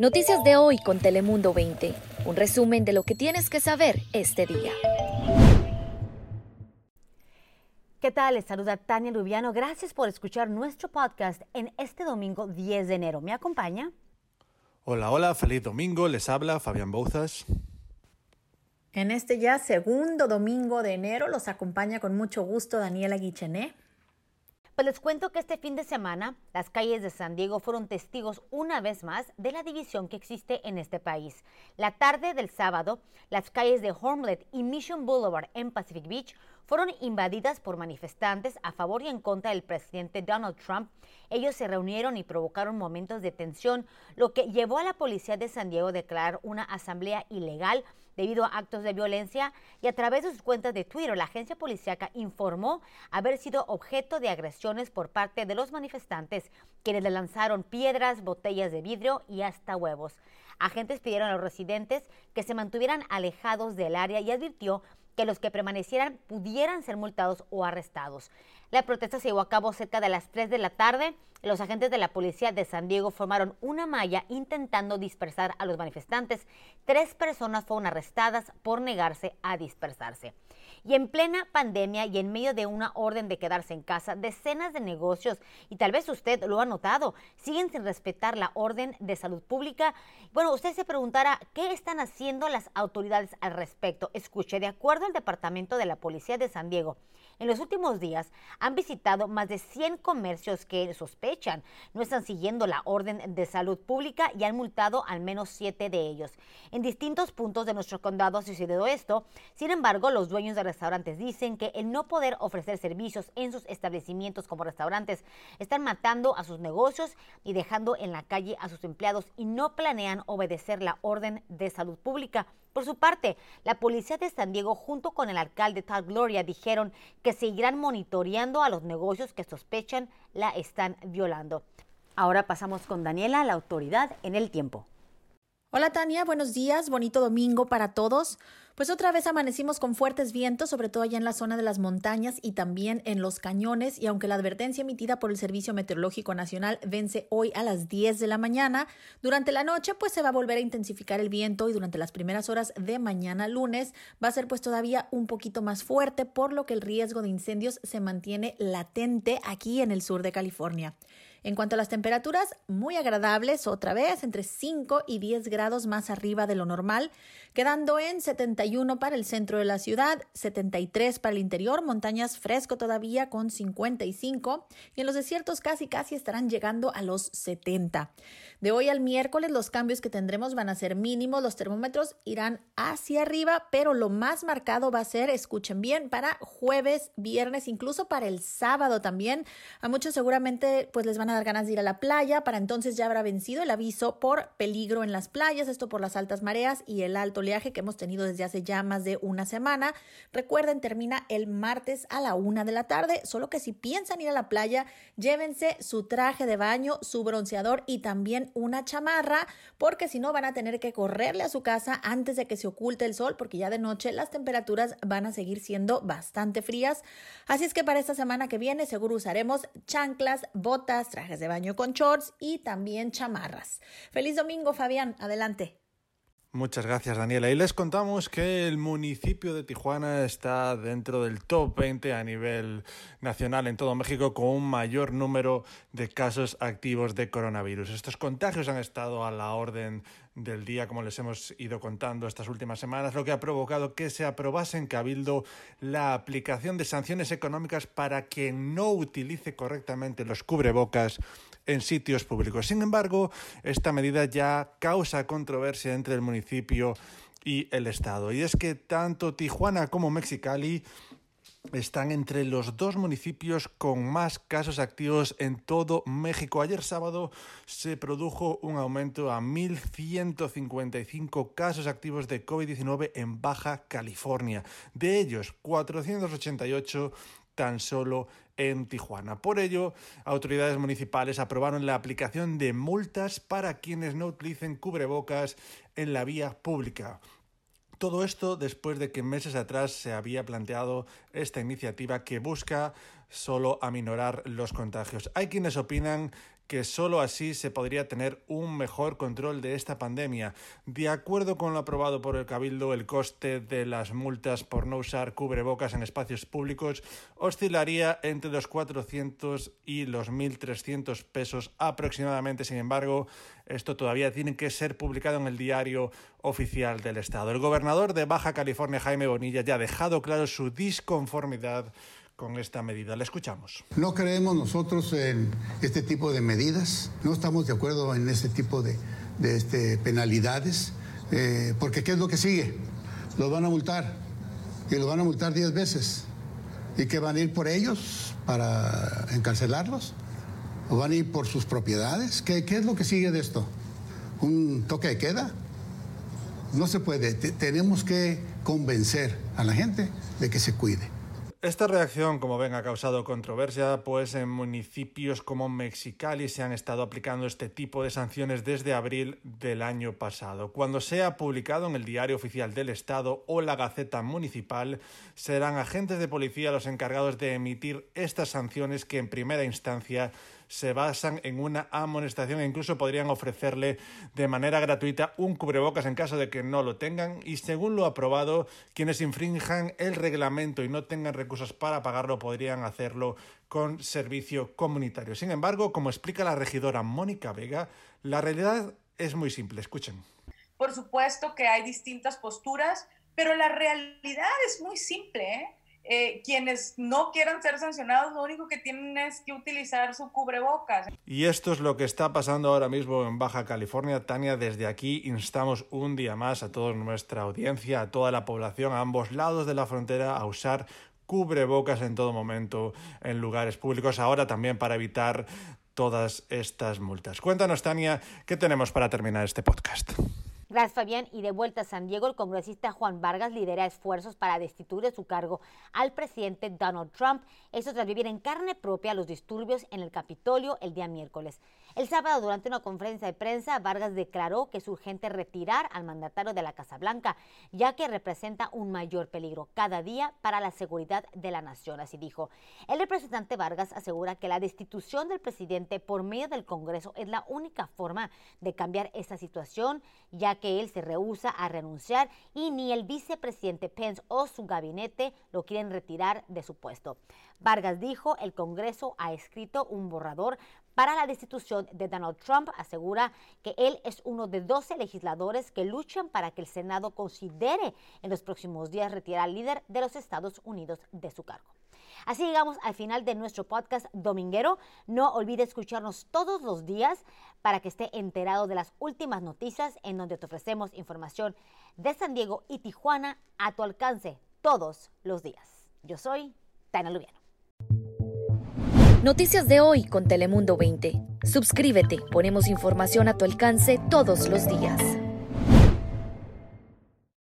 Noticias de hoy con Telemundo 20. Un resumen de lo que tienes que saber este día. ¿Qué tal? Les saluda Tania Lubiano. Gracias por escuchar nuestro podcast en este domingo 10 de enero. ¿Me acompaña? Hola, hola, feliz domingo. Les habla Fabián Bouzas. En este ya segundo domingo de enero los acompaña con mucho gusto Daniela Guichené. Pues les cuento que este fin de semana las calles de San Diego fueron testigos una vez más de la división que existe en este país. La tarde del sábado, las calles de Hormlet y Mission Boulevard en Pacific Beach fueron invadidas por manifestantes a favor y en contra del presidente Donald Trump. Ellos se reunieron y provocaron momentos de tensión, lo que llevó a la policía de San Diego a declarar una asamblea ilegal debido a actos de violencia y a través de sus cuentas de Twitter, la agencia policíaca informó haber sido objeto de agresiones por parte de los manifestantes, quienes le lanzaron piedras, botellas de vidrio y hasta huevos. Agentes pidieron a los residentes que se mantuvieran alejados del área y advirtió que los que permanecieran pudieran ser multados o arrestados. La protesta se llevó a cabo cerca de las 3 de la tarde. Los agentes de la policía de San Diego formaron una malla intentando dispersar a los manifestantes. Tres personas fueron arrestadas por negarse a dispersarse. Y en plena pandemia y en medio de una orden de quedarse en casa, decenas de negocios, y tal vez usted lo ha notado, siguen sin respetar la orden de salud pública. Bueno, usted se preguntará, ¿qué están haciendo las autoridades al respecto? Escuche, de acuerdo al Departamento de la Policía de San Diego, en los últimos días han visitado más de 100 comercios que sospechan no están siguiendo la orden de salud pública y han multado al menos siete de ellos. En distintos puntos de nuestro condado ha sucedido esto. Sin embargo, los dueños de restaurantes dicen que el no poder ofrecer servicios en sus establecimientos como restaurantes están matando a sus negocios y dejando en la calle a sus empleados y no planean obedecer la orden de salud pública. Por su parte, la policía de San Diego junto con el alcalde Todd Gloria dijeron que seguirán monitoreando a los negocios que sospechan la están violando. Ahora pasamos con Daniela, la autoridad en el tiempo. Hola Tania, buenos días, bonito domingo para todos. Pues otra vez amanecimos con fuertes vientos, sobre todo allá en la zona de las montañas y también en los cañones, y aunque la advertencia emitida por el Servicio Meteorológico Nacional vence hoy a las 10 de la mañana, durante la noche pues se va a volver a intensificar el viento y durante las primeras horas de mañana lunes va a ser pues todavía un poquito más fuerte, por lo que el riesgo de incendios se mantiene latente aquí en el sur de California. En cuanto a las temperaturas, muy agradables, otra vez entre 5 y 10 grados más arriba de lo normal, quedando en 71 para el centro de la ciudad, 73 para el interior, montañas fresco todavía con 55 y en los desiertos casi casi estarán llegando a los 70. De hoy al miércoles los cambios que tendremos van a ser mínimos, los termómetros irán hacia arriba, pero lo más marcado va a ser, escuchen bien, para jueves, viernes, incluso para el sábado también. A muchos seguramente pues les van a ganas de ir a la playa, para entonces ya habrá vencido el aviso por peligro en las playas, esto por las altas mareas y el alto oleaje que hemos tenido desde hace ya más de una semana. Recuerden, termina el martes a la una de la tarde, solo que si piensan ir a la playa, llévense su traje de baño, su bronceador y también una chamarra, porque si no van a tener que correrle a su casa antes de que se oculte el sol, porque ya de noche las temperaturas van a seguir siendo bastante frías. Así es que para esta semana que viene seguro usaremos chanclas, botas, trajes de baño con shorts y también chamarras. Feliz domingo, Fabián. Adelante. Muchas gracias, Daniela. Y les contamos que el municipio de Tijuana está dentro del top 20 a nivel nacional en todo México con un mayor número de casos activos de coronavirus. Estos contagios han estado a la orden del día, como les hemos ido contando estas últimas semanas, lo que ha provocado que se aprobase en Cabildo la aplicación de sanciones económicas para quien no utilice correctamente los cubrebocas en sitios públicos. Sin embargo, esta medida ya causa controversia entre el municipio y el Estado. Y es que tanto Tijuana como Mexicali están entre los dos municipios con más casos activos en todo México. Ayer sábado se produjo un aumento a 1.155 casos activos de COVID-19 en Baja California. De ellos, 488 tan solo en Tijuana. Por ello, autoridades municipales aprobaron la aplicación de multas para quienes no utilicen cubrebocas en la vía pública. Todo esto después de que meses atrás se había planteado esta iniciativa que busca solo aminorar los contagios. Hay quienes opinan que solo así se podría tener un mejor control de esta pandemia. De acuerdo con lo aprobado por el Cabildo, el coste de las multas por no usar cubrebocas en espacios públicos oscilaría entre los 400 y los 1.300 pesos aproximadamente. Sin embargo, esto todavía tiene que ser publicado en el diario oficial del Estado. El gobernador de Baja California, Jaime Bonilla, ya ha dejado claro su disconformidad con esta medida. Le escuchamos. No creemos nosotros en este tipo de medidas, no estamos de acuerdo en este tipo de, este, penalidades, eh, porque ¿qué es lo que sigue? Los van a multar y los van a multar 10 veces. ¿Y qué van a ir por ellos para encarcelarlos? ¿O van a ir por sus propiedades? ¿Qué, qué es lo que sigue de esto? ¿Un toque de queda? No se puede. tenemos que convencer a la gente de que se cuide. Esta reacción, como ven, ha causado controversia, pues en municipios como Mexicali se han estado aplicando este tipo de sanciones desde abril del año pasado. Cuando sea publicado en el Diario Oficial del Estado o la Gaceta Municipal, serán agentes de policía los encargados de emitir estas sanciones que en primera instancia se basan en una amonestación e incluso podrían ofrecerle de manera gratuita un cubrebocas en caso de que no lo tengan y según lo aprobado, quienes infrinjan el reglamento y no tengan recursos para pagarlo podrían hacerlo con servicio comunitario. Sin embargo, como explica la regidora Mónica Vega, la realidad es muy simple. Escuchen. Por supuesto que hay distintas posturas, pero la realidad es muy simple. ¿eh? Eh, quienes no quieran ser sancionados, lo único que tienen es que utilizar su cubrebocas. Y esto es lo que está pasando ahora mismo en Baja California. Tania, desde aquí instamos un día más a toda nuestra audiencia, a toda la población, a ambos lados de la frontera, a usar cubrebocas en todo momento en lugares públicos, ahora también para evitar todas estas multas. Cuéntanos, Tania, ¿qué tenemos para terminar este podcast? Gracias, Fabián. Y de vuelta a San Diego, el congresista Juan Vargas lidera esfuerzos para destituir de su cargo al presidente Donald Trump. Eso tras vivir en carne propia los disturbios en el Capitolio el día miércoles. El sábado, durante una conferencia de prensa, Vargas declaró que es urgente retirar al mandatario de la Casa Blanca, ya que representa un mayor peligro cada día para la seguridad de la nación, así dijo. El representante Vargas asegura que la destitución del presidente por medio del Congreso es la única forma de cambiar esta situación, ya que él se rehúsa a renunciar y ni el vicepresidente Pence o su gabinete lo quieren retirar de su puesto. Vargas dijo, el Congreso ha escrito un borrador para la destitución de Donald Trump. Asegura que él es uno de 12 legisladores que luchan para que el Senado considere en los próximos días retirar al líder de los Estados Unidos de su cargo. Así llegamos al final de nuestro podcast dominguero. No olvide escucharnos todos los días para que esté enterado de las últimas noticias en donde te ofrecemos información de San Diego y Tijuana a tu alcance todos los días. Yo soy Tana Lubiano. Noticias de hoy con Telemundo 20. Suscríbete, ponemos información a tu alcance todos los días.